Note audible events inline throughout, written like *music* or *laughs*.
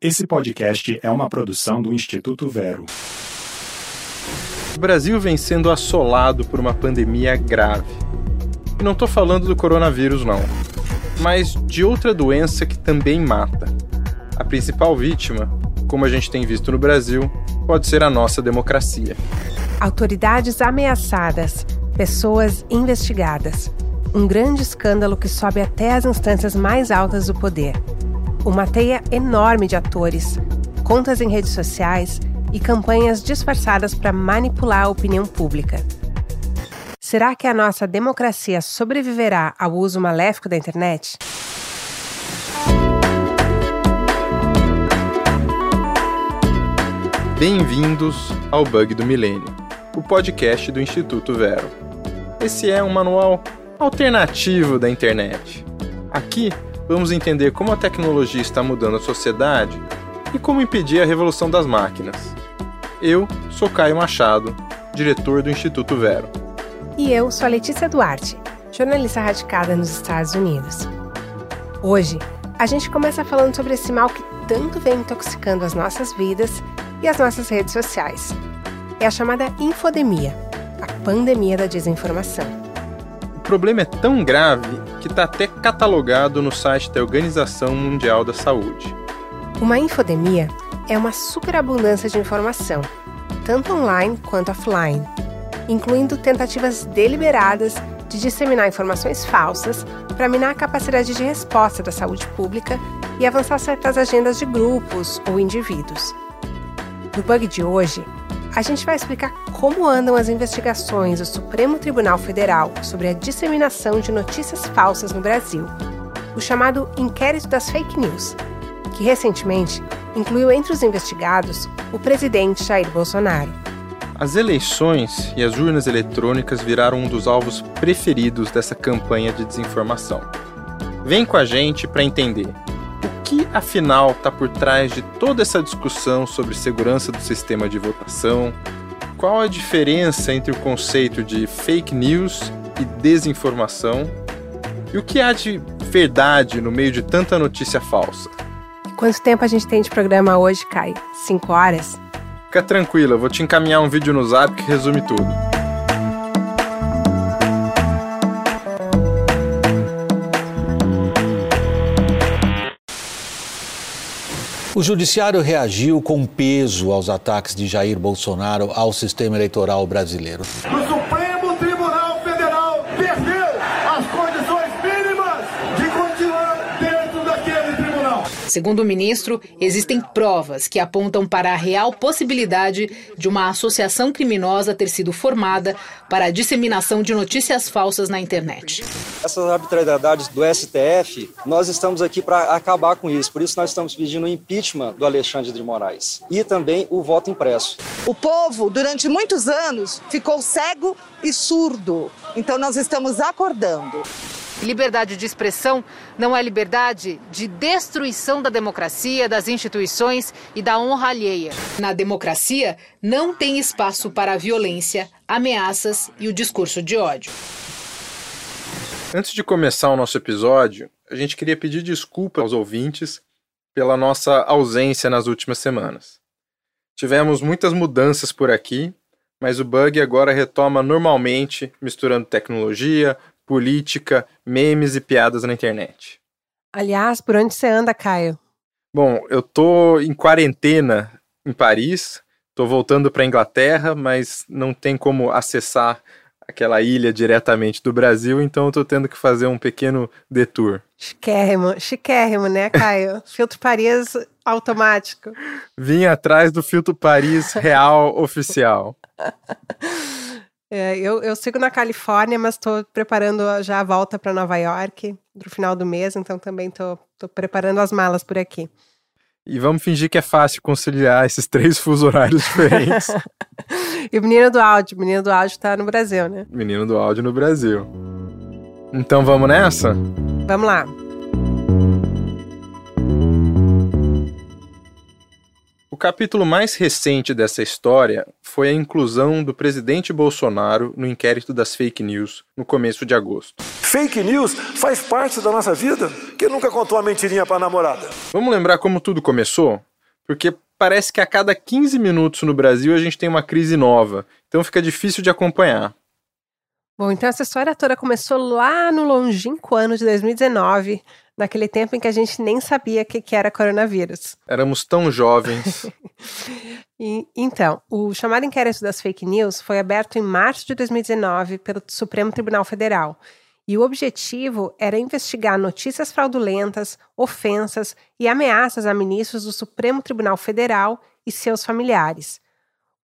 Esse podcast é uma produção do Instituto Vero. O Brasil vem sendo assolado por uma pandemia grave. E não estou falando do coronavírus, não, mas de outra doença que também mata. A principal vítima, como a gente tem visto no Brasil, pode ser a nossa democracia. Autoridades ameaçadas, pessoas investigadas. Um grande escândalo que sobe até as instâncias mais altas do poder uma teia enorme de atores, contas em redes sociais e campanhas disfarçadas para manipular a opinião pública. Será que a nossa democracia sobreviverá ao uso maléfico da internet? Bem-vindos ao Bug do Milênio, o podcast do Instituto Vero. Esse é um manual alternativo da internet. Aqui vamos entender como a tecnologia está mudando a sociedade e como impedir a revolução das máquinas. Eu sou Caio Machado, diretor do Instituto Vero. E eu sou a Letícia Duarte, jornalista radicada nos Estados Unidos. Hoje, a gente começa falando sobre esse mal que tanto vem intoxicando as nossas vidas e as nossas redes sociais. É a chamada infodemia, a pandemia da desinformação problema é tão grave que está até catalogado no site da Organização Mundial da Saúde. Uma infodemia é uma superabundância de informação, tanto online quanto offline, incluindo tentativas deliberadas de disseminar informações falsas para minar a capacidade de resposta da saúde pública e avançar certas agendas de grupos ou indivíduos. No bug de hoje, a gente vai explicar como andam as investigações do Supremo Tribunal Federal sobre a disseminação de notícias falsas no Brasil, o chamado Inquérito das Fake News, que recentemente incluiu entre os investigados o presidente Jair Bolsonaro. As eleições e as urnas eletrônicas viraram um dos alvos preferidos dessa campanha de desinformação. Vem com a gente para entender que afinal está por trás de toda essa discussão sobre segurança do sistema de votação? Qual a diferença entre o conceito de fake news e desinformação? E o que há de verdade no meio de tanta notícia falsa? Quanto tempo a gente tem de programa hoje, Kai? Cinco horas? Fica tranquila, vou te encaminhar um vídeo no zap que resume tudo. O judiciário reagiu com peso aos ataques de Jair Bolsonaro ao sistema eleitoral brasileiro. Segundo o ministro, existem provas que apontam para a real possibilidade de uma associação criminosa ter sido formada para a disseminação de notícias falsas na internet. Essas arbitrariedades do STF, nós estamos aqui para acabar com isso. Por isso nós estamos pedindo o impeachment do Alexandre de Moraes e também o voto impresso. O povo, durante muitos anos, ficou cego e surdo. Então nós estamos acordando. Liberdade de expressão não é liberdade de destruição da democracia, das instituições e da honra alheia. Na democracia, não tem espaço para a violência, ameaças e o discurso de ódio. Antes de começar o nosso episódio, a gente queria pedir desculpa aos ouvintes pela nossa ausência nas últimas semanas. Tivemos muitas mudanças por aqui, mas o bug agora retoma normalmente, misturando tecnologia, política, memes e piadas na internet. Aliás, por onde você anda, Caio? Bom, eu tô em quarentena em Paris, tô voltando para Inglaterra, mas não tem como acessar aquela ilha diretamente do Brasil, então eu tô tendo que fazer um pequeno detour. Chiquérrimo, chiquérrimo, né, Caio? *laughs* filtro Paris automático. Vim atrás do filtro Paris real oficial. *laughs* É, eu, eu sigo na Califórnia, mas estou preparando já a volta para Nova York no final do mês, então também estou preparando as malas por aqui. E vamos fingir que é fácil conciliar esses *laughs* três fusos horários diferentes. *laughs* e o menino do áudio, o menino do áudio está no Brasil, né? Menino do áudio no Brasil. Então vamos nessa? Vamos lá. Capítulo mais recente dessa história foi a inclusão do presidente Bolsonaro no inquérito das fake news no começo de agosto. Fake news faz parte da nossa vida? Quem nunca contou uma mentirinha para a namorada? Vamos lembrar como tudo começou? porque parece que a cada 15 minutos no Brasil a gente tem uma crise nova, então fica difícil de acompanhar. Bom, então essa história toda começou lá no longínquo ano de 2019, naquele tempo em que a gente nem sabia o que, que era coronavírus. Éramos tão jovens. *laughs* e, então, o chamado inquérito das fake news foi aberto em março de 2019 pelo Supremo Tribunal Federal. E o objetivo era investigar notícias fraudulentas, ofensas e ameaças a ministros do Supremo Tribunal Federal e seus familiares.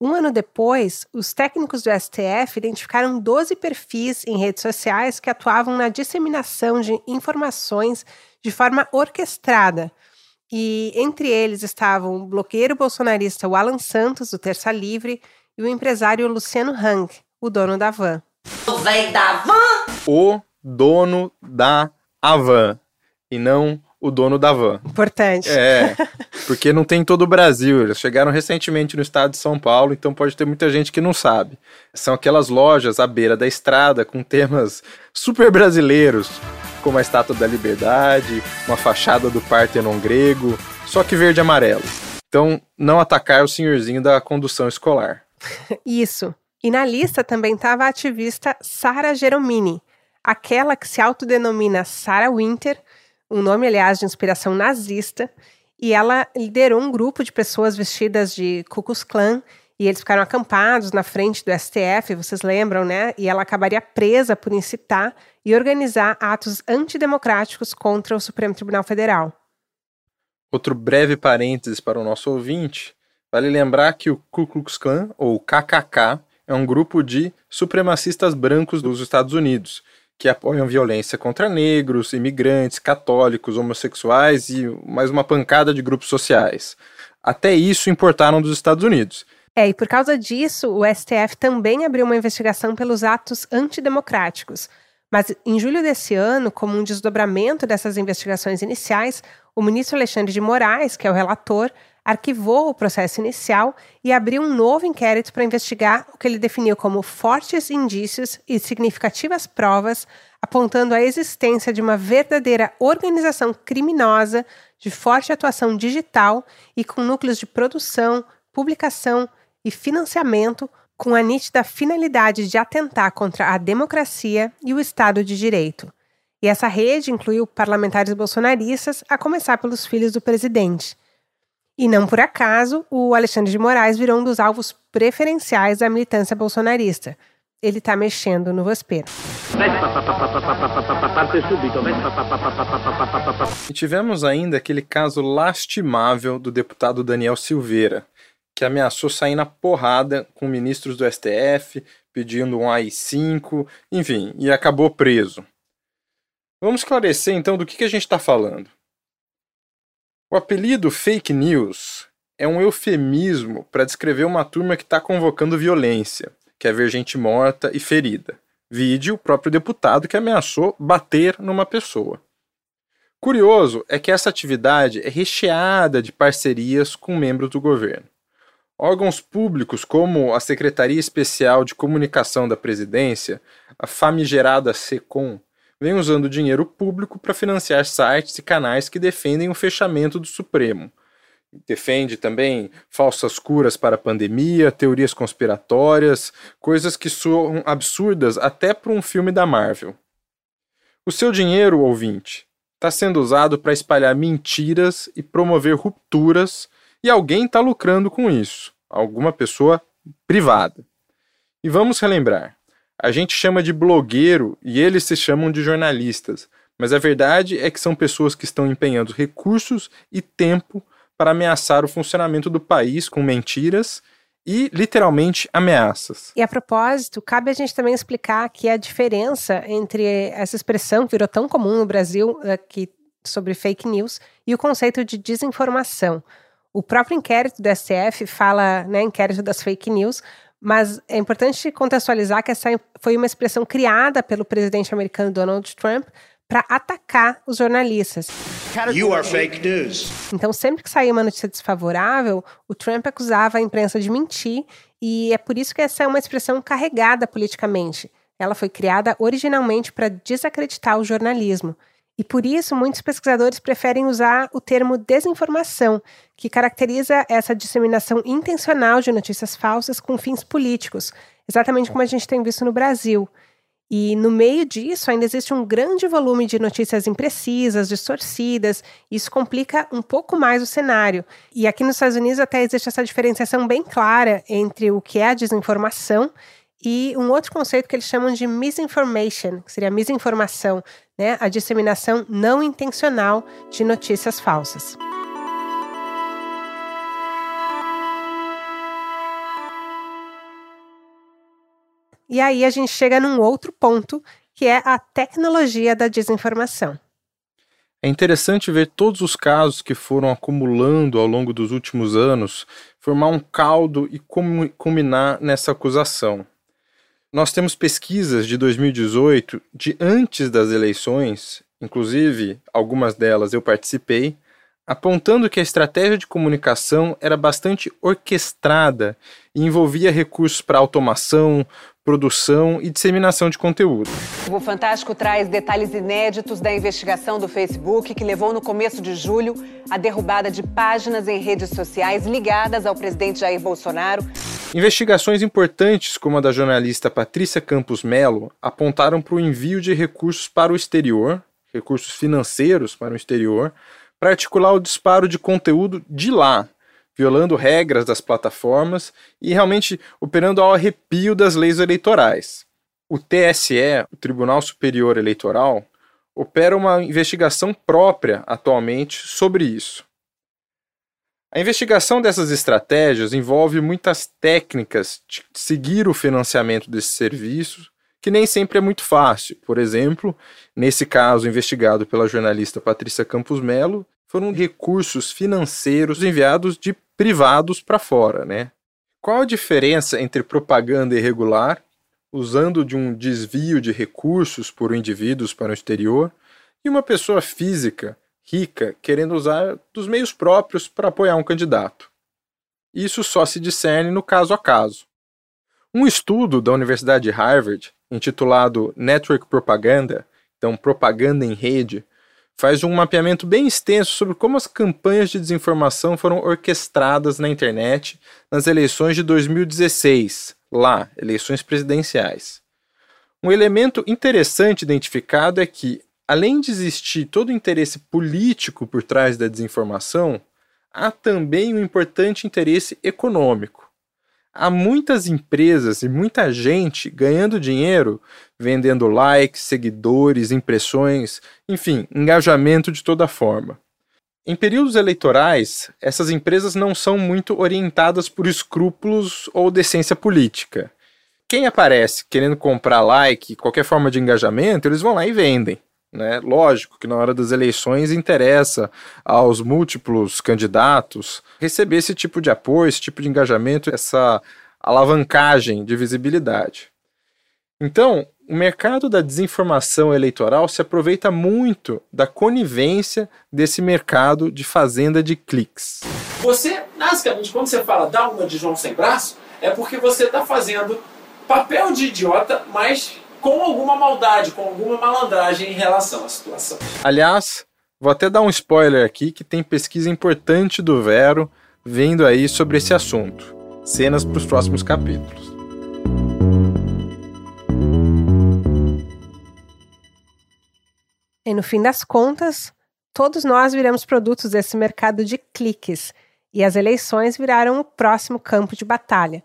Um ano depois, os técnicos do STF identificaram 12 perfis em redes sociais que atuavam na disseminação de informações de forma orquestrada. E entre eles estavam o bloqueiro bolsonarista Alan Santos, do Terça Livre, e o empresário Luciano Hang, o dono da van. O velho da van! O dono da van. E não o dono da van. Importante. É, *laughs* porque não tem em todo o Brasil. Eles chegaram recentemente no estado de São Paulo, então pode ter muita gente que não sabe. São aquelas lojas à beira da estrada com temas super brasileiros, como a Estátua da Liberdade, uma fachada do Partenon grego, só que verde e amarelo. Então, não atacar o senhorzinho da condução escolar. *laughs* Isso. E na lista também estava a ativista Sara Geromini, aquela que se autodenomina Sarah Winter, um nome, aliás, de inspiração nazista, e ela liderou um grupo de pessoas vestidas de Ku Klux Klan e eles ficaram acampados na frente do STF, vocês lembram, né? E ela acabaria presa por incitar e organizar atos antidemocráticos contra o Supremo Tribunal Federal. Outro breve parênteses para o nosso ouvinte, vale lembrar que o Ku Klux Klan, ou KKK, é um grupo de supremacistas brancos dos Estados Unidos, que apoiam violência contra negros, imigrantes, católicos, homossexuais e mais uma pancada de grupos sociais. Até isso importaram dos Estados Unidos. É, e por causa disso, o STF também abriu uma investigação pelos atos antidemocráticos. Mas em julho desse ano, como um desdobramento dessas investigações iniciais, o ministro Alexandre de Moraes, que é o relator, arquivou o processo inicial e abriu um novo inquérito para investigar o que ele definiu como fortes indícios e significativas provas apontando a existência de uma verdadeira organização criminosa de forte atuação digital e com núcleos de produção, publicação e financiamento com a nítida finalidade de atentar contra a democracia e o Estado de Direito. E essa rede incluiu parlamentares bolsonaristas, a começar pelos filhos do presidente. E não por acaso, o Alexandre de Moraes virou um dos alvos preferenciais da militância bolsonarista. Ele está mexendo no vespeiro. E tivemos ainda aquele caso lastimável do deputado Daniel Silveira, que ameaçou sair na porrada com ministros do STF, pedindo um AI-5, enfim, e acabou preso. Vamos esclarecer então do que, que a gente está falando. O apelido fake news é um eufemismo para descrever uma turma que está convocando violência, quer ver gente morta e ferida. Vide o próprio deputado que ameaçou bater numa pessoa. Curioso é que essa atividade é recheada de parcerias com membros do governo. Órgãos públicos como a Secretaria Especial de Comunicação da Presidência, a famigerada SECOM, vem usando dinheiro público para financiar sites e canais que defendem o fechamento do Supremo. Defende também falsas curas para a pandemia, teorias conspiratórias, coisas que soam absurdas até para um filme da Marvel. O seu dinheiro, ouvinte, está sendo usado para espalhar mentiras e promover rupturas e alguém está lucrando com isso, alguma pessoa privada. E vamos relembrar: a gente chama de blogueiro e eles se chamam de jornalistas, mas a verdade é que são pessoas que estão empenhando recursos e tempo para ameaçar o funcionamento do país com mentiras e literalmente ameaças. E a propósito, cabe a gente também explicar que a diferença entre essa expressão que virou tão comum no Brasil aqui sobre fake news e o conceito de desinformação. O próprio inquérito do STF fala, né, inquérito das fake news, mas é importante contextualizar que essa foi uma expressão criada pelo presidente americano Donald Trump para atacar os jornalistas. You are fake news. Então, sempre que saía uma notícia desfavorável, o Trump acusava a imprensa de mentir, e é por isso que essa é uma expressão carregada politicamente. Ela foi criada originalmente para desacreditar o jornalismo. E por isso, muitos pesquisadores preferem usar o termo desinformação, que caracteriza essa disseminação intencional de notícias falsas com fins políticos, exatamente como a gente tem visto no Brasil. E no meio disso ainda existe um grande volume de notícias imprecisas, distorcidas, isso complica um pouco mais o cenário. E aqui nos Estados Unidos até existe essa diferenciação bem clara entre o que é a desinformação e um outro conceito que eles chamam de misinformation, que seria misinformação, né? a disseminação não intencional de notícias falsas. E aí a gente chega num outro ponto, que é a tecnologia da desinformação. É interessante ver todos os casos que foram acumulando ao longo dos últimos anos formar um caldo e culminar nessa acusação. Nós temos pesquisas de 2018, de antes das eleições, inclusive algumas delas eu participei, apontando que a estratégia de comunicação era bastante orquestrada e envolvia recursos para automação, produção e disseminação de conteúdo. O Fantástico traz detalhes inéditos da investigação do Facebook que levou no começo de julho à derrubada de páginas em redes sociais ligadas ao presidente Jair Bolsonaro. Investigações importantes, como a da jornalista Patrícia Campos Melo, apontaram para o envio de recursos para o exterior, recursos financeiros para o exterior, para articular o disparo de conteúdo de lá, violando regras das plataformas e realmente operando ao arrepio das leis eleitorais. O TSE, o Tribunal Superior Eleitoral, opera uma investigação própria atualmente sobre isso. A investigação dessas estratégias envolve muitas técnicas de seguir o financiamento desses serviços, que nem sempre é muito fácil. Por exemplo, nesse caso investigado pela jornalista Patrícia Campos Melo, foram recursos financeiros enviados de privados para fora, né? Qual a diferença entre propaganda irregular, usando de um desvio de recursos por indivíduos para o exterior, e uma pessoa física, rica, querendo usar dos meios próprios para apoiar um candidato? Isso só se discerne no caso a caso. Um estudo da Universidade de Harvard, intitulado Network Propaganda, então propaganda em rede, faz um mapeamento bem extenso sobre como as campanhas de desinformação foram orquestradas na internet nas eleições de 2016, lá, eleições presidenciais. Um elemento interessante identificado é que, além de existir todo o interesse político por trás da desinformação, há também um importante interesse econômico há muitas empresas e muita gente ganhando dinheiro vendendo likes, seguidores, impressões, enfim, engajamento de toda forma. Em períodos eleitorais, essas empresas não são muito orientadas por escrúpulos ou decência política. Quem aparece querendo comprar like, qualquer forma de engajamento, eles vão lá e vendem. Né? Lógico que na hora das eleições interessa aos múltiplos candidatos receber esse tipo de apoio, esse tipo de engajamento, essa alavancagem de visibilidade. Então, o mercado da desinformação eleitoral se aproveita muito da conivência desse mercado de fazenda de cliques. Você, basicamente, quando você fala dá uma de João sem braço, é porque você está fazendo papel de idiota, mas com alguma maldade, com alguma malandragem em relação à situação. Aliás, vou até dar um spoiler aqui que tem pesquisa importante do Vero vendo aí sobre esse assunto. Cenas para os próximos capítulos. E no fim das contas, todos nós viramos produtos desse mercado de cliques e as eleições viraram o próximo campo de batalha.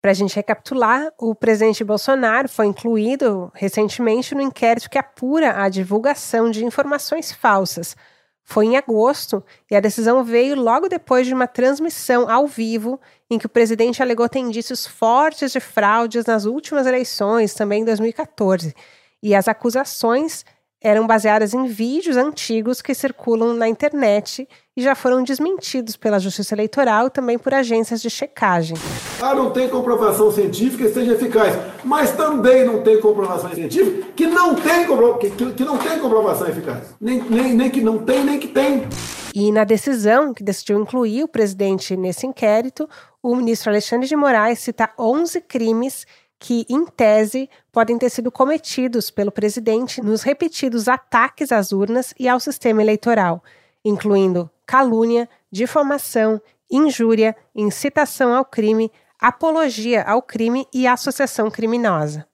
Para a gente recapitular, o presidente Bolsonaro foi incluído recentemente no inquérito que apura a divulgação de informações falsas. Foi em agosto e a decisão veio logo depois de uma transmissão ao vivo em que o presidente alegou ter indícios fortes de fraudes nas últimas eleições, também em 2014. E as acusações eram baseadas em vídeos antigos que circulam na internet e já foram desmentidos pela Justiça Eleitoral e também por agências de checagem. Ah, não tem comprovação científica que seja eficaz, mas também não tem comprovação científica que não tem, que, que não tem comprovação eficaz. Nem, nem, nem que não tem, nem que tem. E na decisão que decidiu incluir o presidente nesse inquérito, o ministro Alexandre de Moraes cita 11 crimes que, em tese, podem ter sido cometidos pelo presidente nos repetidos ataques às urnas e ao sistema eleitoral, incluindo calúnia, difamação, injúria, incitação ao crime, apologia ao crime e associação criminosa.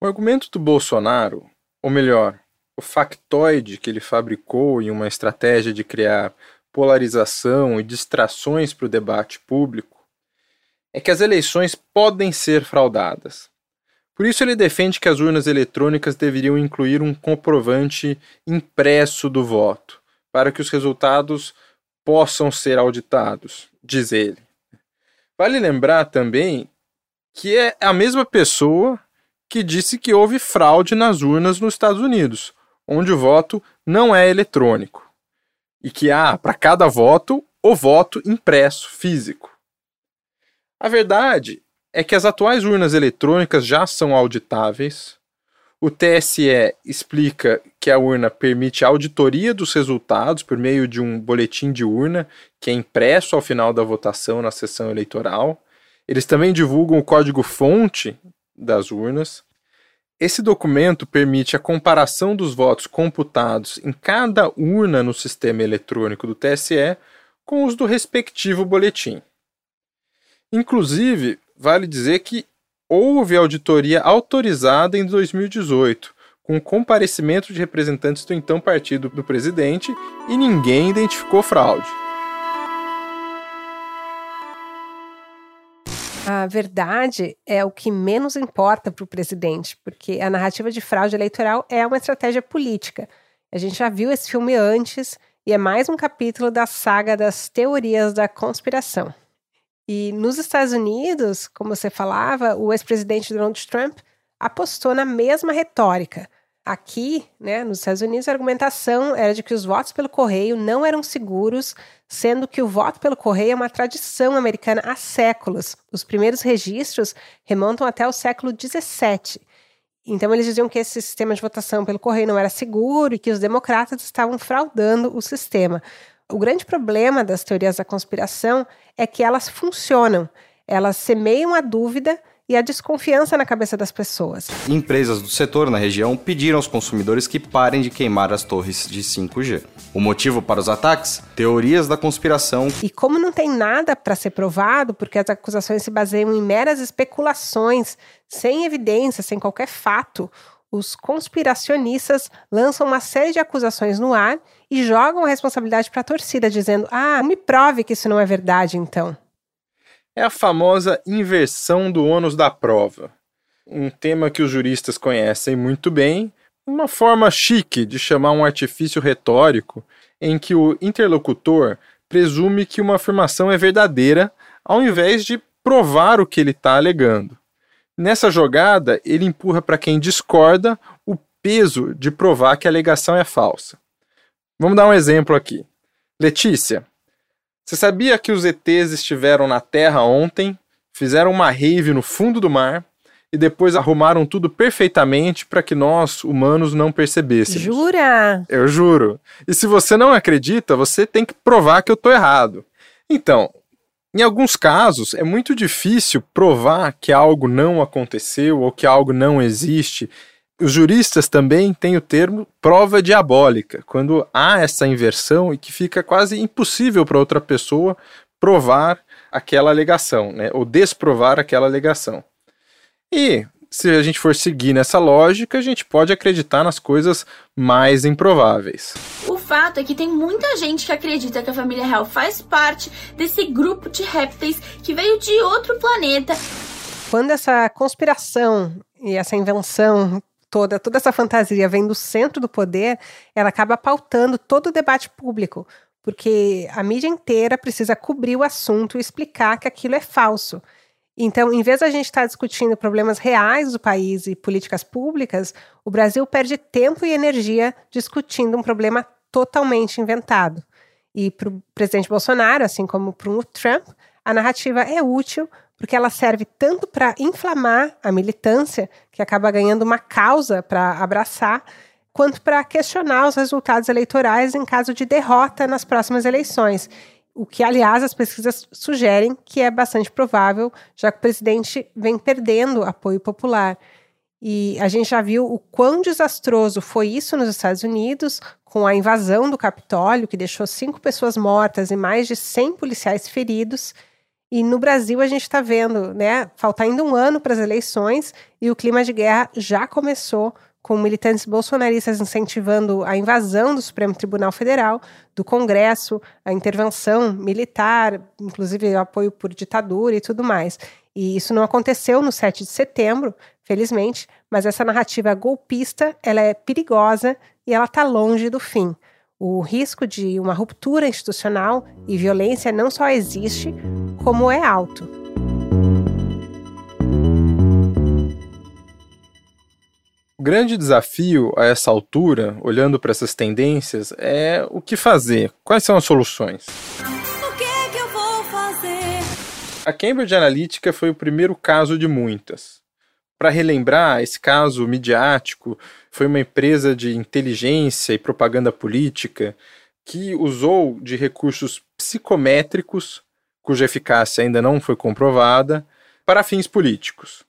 O argumento do Bolsonaro, ou melhor, o factoide que ele fabricou em uma estratégia de criar polarização e distrações para o debate público, é que as eleições podem ser fraudadas. Por isso, ele defende que as urnas eletrônicas deveriam incluir um comprovante impresso do voto, para que os resultados possam ser auditados, diz ele. Vale lembrar também que é a mesma pessoa que disse que houve fraude nas urnas nos Estados Unidos, onde o voto não é eletrônico. E que há, para cada voto, o voto impresso, físico. A verdade é que as atuais urnas eletrônicas já são auditáveis. O TSE explica que a urna permite a auditoria dos resultados por meio de um boletim de urna que é impresso ao final da votação na sessão eleitoral. Eles também divulgam o código-fonte das urnas. Esse documento permite a comparação dos votos computados em cada urna no sistema eletrônico do TSE com os do respectivo boletim. Inclusive, vale dizer que houve auditoria autorizada em 2018, com comparecimento de representantes do então partido do presidente e ninguém identificou fraude. A verdade é o que menos importa para o presidente, porque a narrativa de fraude eleitoral é uma estratégia política. A gente já viu esse filme antes e é mais um capítulo da saga das teorias da conspiração. E nos Estados Unidos, como você falava, o ex-presidente Donald Trump apostou na mesma retórica. Aqui, né, nos Estados Unidos, a argumentação era de que os votos pelo correio não eram seguros, sendo que o voto pelo correio é uma tradição americana há séculos. Os primeiros registros remontam até o século XVII. Então, eles diziam que esse sistema de votação pelo correio não era seguro e que os democratas estavam fraudando o sistema. O grande problema das teorias da conspiração é que elas funcionam. Elas semeiam a dúvida e a desconfiança na cabeça das pessoas. Empresas do setor na região pediram aos consumidores que parem de queimar as torres de 5G. O motivo para os ataques? Teorias da conspiração. E como não tem nada para ser provado, porque as acusações se baseiam em meras especulações, sem evidência, sem qualquer fato, os conspiracionistas lançam uma série de acusações no ar e jogam a responsabilidade para a torcida, dizendo: Ah, me prove que isso não é verdade, então é a famosa inversão do ônus da prova. Um tema que os juristas conhecem muito bem, uma forma chique de chamar um artifício retórico em que o interlocutor presume que uma afirmação é verdadeira ao invés de provar o que ele está alegando. Nessa jogada, ele empurra para quem discorda o peso de provar que a alegação é falsa. Vamos dar um exemplo aqui. Letícia, você sabia que os ETs estiveram na Terra ontem, fizeram uma rave no fundo do mar e depois arrumaram tudo perfeitamente para que nós, humanos, não percebêssemos? Jura? Eu juro. E se você não acredita, você tem que provar que eu estou errado. Então, em alguns casos, é muito difícil provar que algo não aconteceu ou que algo não existe os juristas também têm o termo prova diabólica, quando há essa inversão e que fica quase impossível para outra pessoa provar aquela alegação, né, ou desprovar aquela alegação. E se a gente for seguir nessa lógica, a gente pode acreditar nas coisas mais improváveis. O fato é que tem muita gente que acredita que a família real faz parte desse grupo de répteis que veio de outro planeta. Quando essa conspiração e essa invenção toda, toda essa fantasia vem do centro do poder, ela acaba pautando todo o debate público, porque a mídia inteira precisa cobrir o assunto e explicar que aquilo é falso. Então, em vez da gente estar discutindo problemas reais do país e políticas públicas, o Brasil perde tempo e energia discutindo um problema totalmente inventado. E para o presidente Bolsonaro, assim como para o Trump, a narrativa é útil porque ela serve tanto para inflamar a militância, que acaba ganhando uma causa para abraçar, quanto para questionar os resultados eleitorais em caso de derrota nas próximas eleições. o que, aliás, as pesquisas sugerem que é bastante provável, já que o presidente vem perdendo apoio popular. E a gente já viu o quão desastroso foi isso nos Estados Unidos, com a invasão do Capitólio, que deixou cinco pessoas mortas e mais de 100 policiais feridos. E no Brasil a gente está vendo, né, falta ainda um ano para as eleições e o clima de guerra já começou com militantes bolsonaristas incentivando a invasão do Supremo Tribunal Federal, do Congresso, a intervenção militar, inclusive o apoio por ditadura e tudo mais. E isso não aconteceu no 7 de setembro, felizmente, mas essa narrativa golpista, ela é perigosa e ela está longe do fim. O risco de uma ruptura institucional e violência não só existe, como é alto. grande desafio a essa altura, olhando para essas tendências, é o que fazer. Quais são as soluções? O que, é que eu vou fazer? A Cambridge Analytica foi o primeiro caso de muitas. Para relembrar, esse caso midiático foi uma empresa de inteligência e propaganda política que usou de recursos psicométricos, cuja eficácia ainda não foi comprovada, para fins políticos.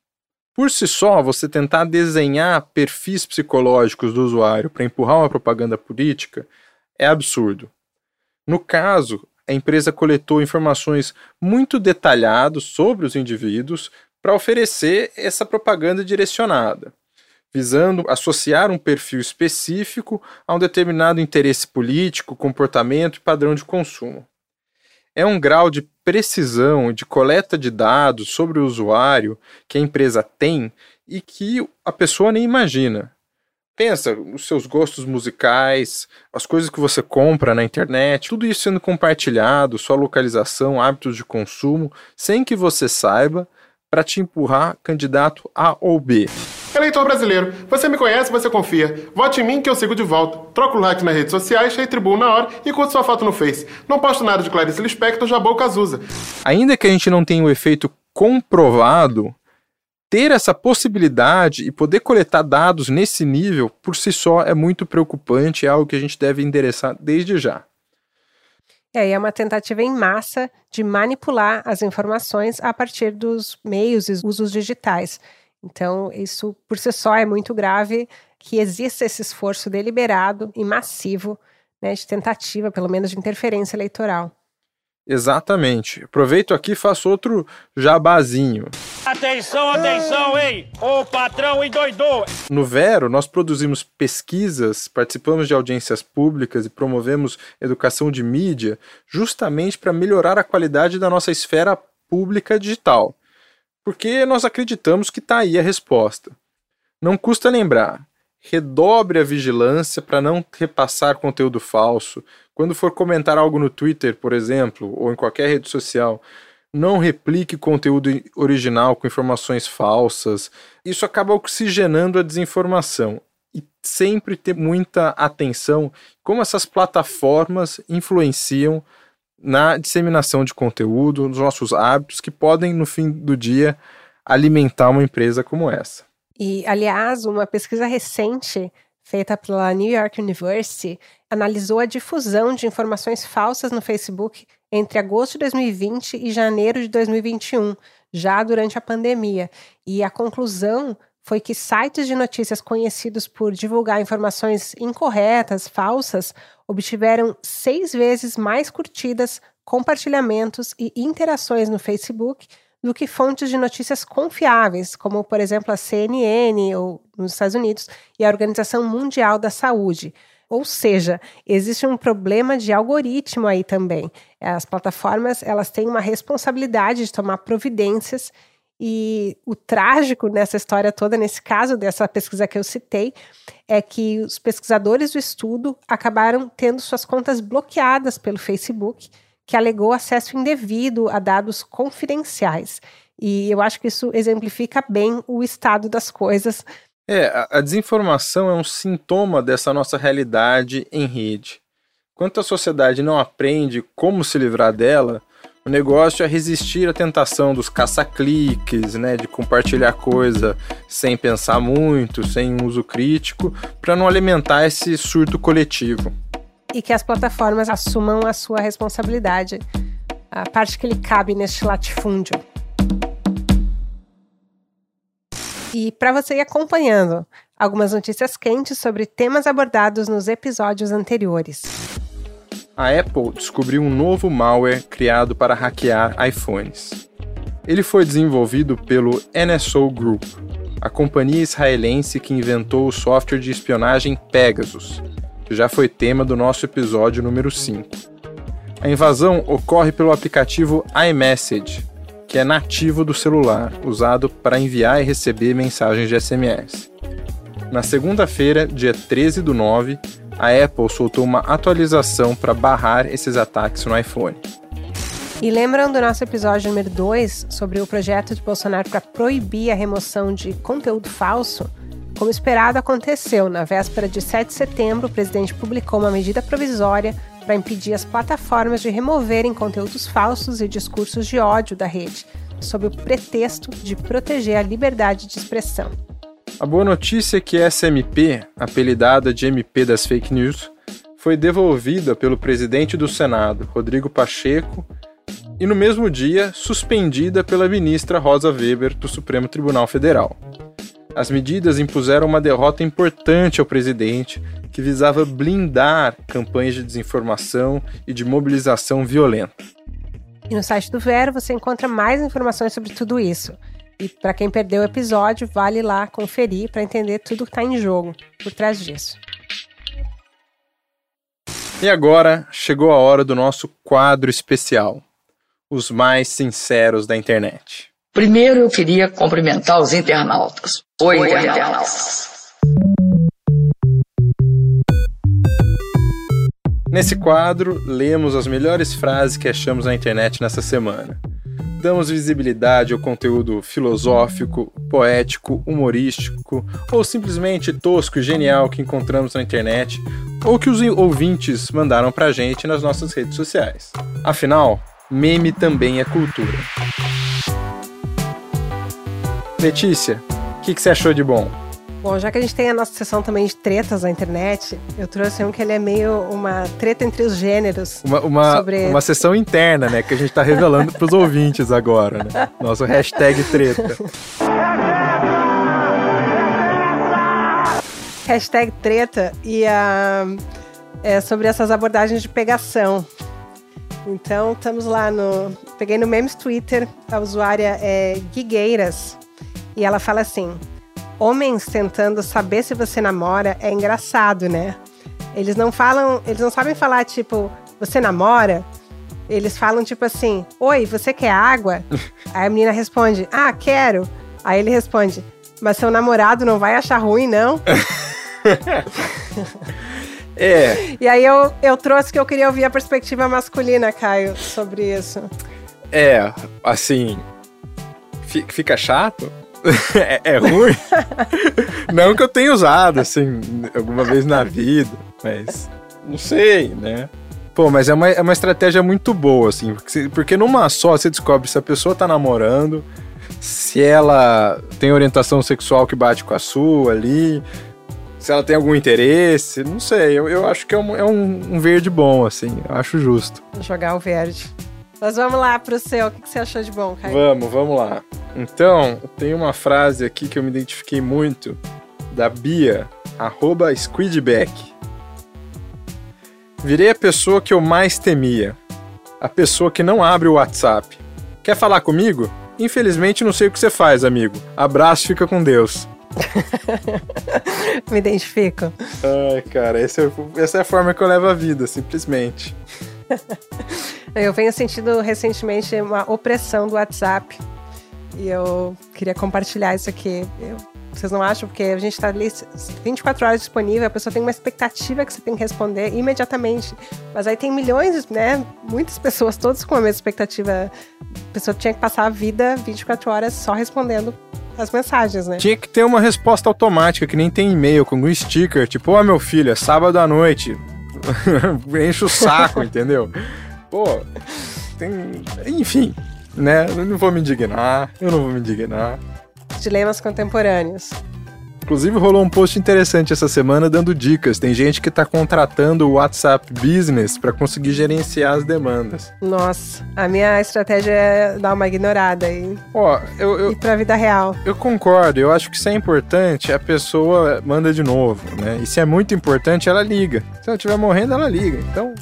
Por si só, você tentar desenhar perfis psicológicos do usuário para empurrar uma propaganda política é absurdo. No caso, a empresa coletou informações muito detalhadas sobre os indivíduos para oferecer essa propaganda direcionada, visando associar um perfil específico a um determinado interesse político, comportamento e padrão de consumo. É um grau de precisão de coleta de dados sobre o usuário que a empresa tem e que a pessoa nem imagina. Pensa, os seus gostos musicais, as coisas que você compra na internet, tudo isso sendo compartilhado, sua localização, hábitos de consumo, sem que você saiba, para te empurrar candidato A ou B. Eleitor brasileiro, você me conhece, você confia. Vote em mim que eu sigo de volta. Troco o like nas redes sociais, retribuo na hora e curto sua foto no Face. Não posto nada de Clarice Lispector, Jabou Cazuza. Ainda que a gente não tenha o efeito comprovado, ter essa possibilidade e poder coletar dados nesse nível, por si só, é muito preocupante, é algo que a gente deve endereçar desde já. É, é uma tentativa em massa de manipular as informações a partir dos meios e usos digitais. Então, isso por si só é muito grave que exista esse esforço deliberado e massivo né, de tentativa, pelo menos, de interferência eleitoral. Exatamente. Aproveito aqui e faço outro jabazinho. Atenção, atenção, hein? O patrão endoidou! No Vero, nós produzimos pesquisas, participamos de audiências públicas e promovemos educação de mídia justamente para melhorar a qualidade da nossa esfera pública digital porque nós acreditamos que está aí a resposta. Não custa lembrar, redobre a vigilância para não repassar conteúdo falso. Quando for comentar algo no Twitter, por exemplo, ou em qualquer rede social, não replique conteúdo original com informações falsas. Isso acaba oxigenando a desinformação. E sempre ter muita atenção como essas plataformas influenciam na disseminação de conteúdo, nos nossos hábitos que podem, no fim do dia, alimentar uma empresa como essa. E, aliás, uma pesquisa recente feita pela New York University analisou a difusão de informações falsas no Facebook entre agosto de 2020 e janeiro de 2021, já durante a pandemia. E a conclusão foi que sites de notícias conhecidos por divulgar informações incorretas, falsas, obtiveram seis vezes mais curtidas, compartilhamentos e interações no Facebook do que fontes de notícias confiáveis, como, por exemplo, a CNN ou nos Estados Unidos e a Organização Mundial da Saúde. Ou seja, existe um problema de algoritmo aí também. As plataformas elas têm uma responsabilidade de tomar providências e o trágico nessa história toda, nesse caso dessa pesquisa que eu citei, é que os pesquisadores do estudo acabaram tendo suas contas bloqueadas pelo Facebook, que alegou acesso indevido a dados confidenciais. E eu acho que isso exemplifica bem o estado das coisas. É, a desinformação é um sintoma dessa nossa realidade em rede. Enquanto a sociedade não aprende como se livrar dela, o negócio é resistir à tentação dos caça-cliques, né, de compartilhar coisa sem pensar muito, sem uso crítico, para não alimentar esse surto coletivo. E que as plataformas assumam a sua responsabilidade, a parte que lhe cabe neste latifúndio. E para você ir acompanhando algumas notícias quentes sobre temas abordados nos episódios anteriores. A Apple descobriu um novo malware criado para hackear iPhones. Ele foi desenvolvido pelo NSO Group, a companhia israelense que inventou o software de espionagem Pegasus, já foi tema do nosso episódio número 5. A invasão ocorre pelo aplicativo iMessage, que é nativo do celular, usado para enviar e receber mensagens de SMS. Na segunda-feira, dia 13 do 9, a Apple soltou uma atualização para barrar esses ataques no iPhone. E lembram do nosso episódio número 2 sobre o projeto de Bolsonaro para proibir a remoção de conteúdo falso? Como esperado, aconteceu. Na véspera de 7 de setembro, o presidente publicou uma medida provisória para impedir as plataformas de removerem conteúdos falsos e discursos de ódio da rede, sob o pretexto de proteger a liberdade de expressão. A boa notícia é que essa MP, apelidada de MP das fake news, foi devolvida pelo presidente do Senado, Rodrigo Pacheco, e no mesmo dia suspendida pela ministra Rosa Weber do Supremo Tribunal Federal. As medidas impuseram uma derrota importante ao presidente, que visava blindar campanhas de desinformação e de mobilização violenta. E no site do Vero você encontra mais informações sobre tudo isso. E para quem perdeu o episódio, vale lá conferir para entender tudo que está em jogo por trás disso. E agora chegou a hora do nosso quadro especial: Os mais sinceros da internet. Primeiro eu queria cumprimentar os internautas. Oi, Oi internautas. internautas. Nesse quadro, lemos as melhores frases que achamos na internet nessa semana. Damos visibilidade ao conteúdo filosófico, poético, humorístico ou simplesmente tosco e genial que encontramos na internet ou que os ouvintes mandaram pra gente nas nossas redes sociais. Afinal, meme também é cultura. Letícia, o que, que você achou de bom? Bom, já que a gente tem a nossa sessão também de tretas na internet, eu trouxe um que ele é meio uma treta entre os gêneros. Uma, uma, sobre... uma sessão interna, né? Que a gente tá revelando pros ouvintes agora, né? Nosso hashtag treta. hashtag treta e uh, é sobre essas abordagens de pegação. Então, estamos lá no. Peguei no Memes Twitter, a usuária é Guigueiras, e ela fala assim: homens tentando saber se você namora é engraçado, né? Eles não falam, eles não sabem falar tipo, você namora? Eles falam tipo assim: "Oi, você quer água?" *laughs* Aí a menina responde: "Ah, quero." Aí ele responde: "Mas seu namorado não vai achar ruim, não?" *laughs* é. E aí eu, eu trouxe que eu queria ouvir a perspectiva masculina, Caio, sobre isso. É, assim, fica chato, *laughs* é, é ruim? *laughs* não que eu tenha usado, assim, alguma vez na vida, mas não sei, né? Pô, mas é uma, é uma estratégia muito boa, assim, porque, porque numa só você descobre se a pessoa tá namorando, se ela tem orientação sexual que bate com a sua ali, se ela tem algum interesse, não sei. Eu, eu acho que é, um, é um, um verde bom, assim, eu acho justo. Jogar o verde. Mas vamos lá pro seu. O que você achou de bom, Caio? Vamos, vamos lá. Então, tem uma frase aqui que eu me identifiquei muito, da Bia, arroba Squidback. Virei a pessoa que eu mais temia. A pessoa que não abre o WhatsApp. Quer falar comigo? Infelizmente não sei o que você faz, amigo. Abraço, fica com Deus. *laughs* me identifico. Ai, cara, essa é, essa é a forma que eu levo a vida, simplesmente. *laughs* Eu venho sentindo recentemente uma opressão do WhatsApp. E eu queria compartilhar isso aqui. Eu, vocês não acham? Porque a gente está ali 24 horas disponível, a pessoa tem uma expectativa que você tem que responder imediatamente. Mas aí tem milhões, né? Muitas pessoas, todas com a mesma expectativa. A pessoa tinha que passar a vida 24 horas só respondendo as mensagens, né? Tinha que ter uma resposta automática, que nem tem e-mail, com um sticker, tipo, ó, oh, meu filho, é sábado à noite. *laughs* Enche o saco, entendeu? Pô, tem. Enfim, né? Eu não vou me indignar, eu não vou me indignar. Dilemas contemporâneos. Inclusive rolou um post interessante essa semana dando dicas. Tem gente que está contratando o WhatsApp Business para conseguir gerenciar as demandas. Nossa, a minha estratégia é dar uma ignorada aí. Ó, eu, eu ir pra vida real. Eu concordo. Eu acho que se é importante, a pessoa manda de novo, né? E se é muito importante, ela liga. Se ela estiver morrendo, ela liga. Então,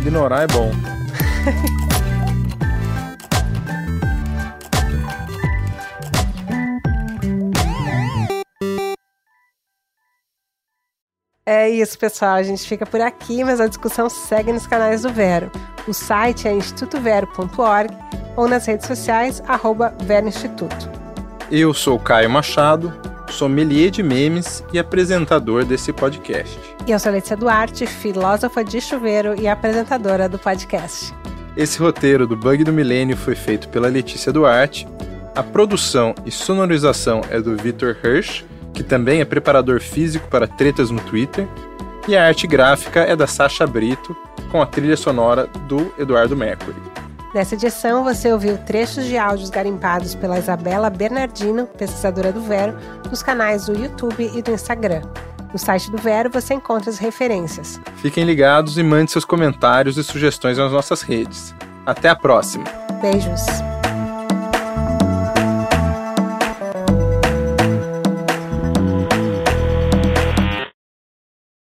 ignorar é bom. *laughs* É isso, pessoal. A gente fica por aqui, mas a discussão segue nos canais do Vero. O site é institutovero.org ou nas redes sociais, arroba Vero Instituto. Eu sou Caio Machado, sommelier de memes e apresentador desse podcast. E eu sou Letícia Duarte, filósofa de chuveiro e apresentadora do podcast. Esse roteiro do Bug do Milênio foi feito pela Letícia Duarte. A produção e sonorização é do Victor Hirsch que também é preparador físico para tretas no Twitter, e a arte gráfica é da Sasha Brito, com a trilha sonora do Eduardo Mercury. Nessa edição, você ouviu trechos de áudios garimpados pela Isabela Bernardino, pesquisadora do Vero, nos canais do YouTube e do Instagram. No site do Vero você encontra as referências. Fiquem ligados e mande seus comentários e sugestões nas nossas redes. Até a próxima! Beijos!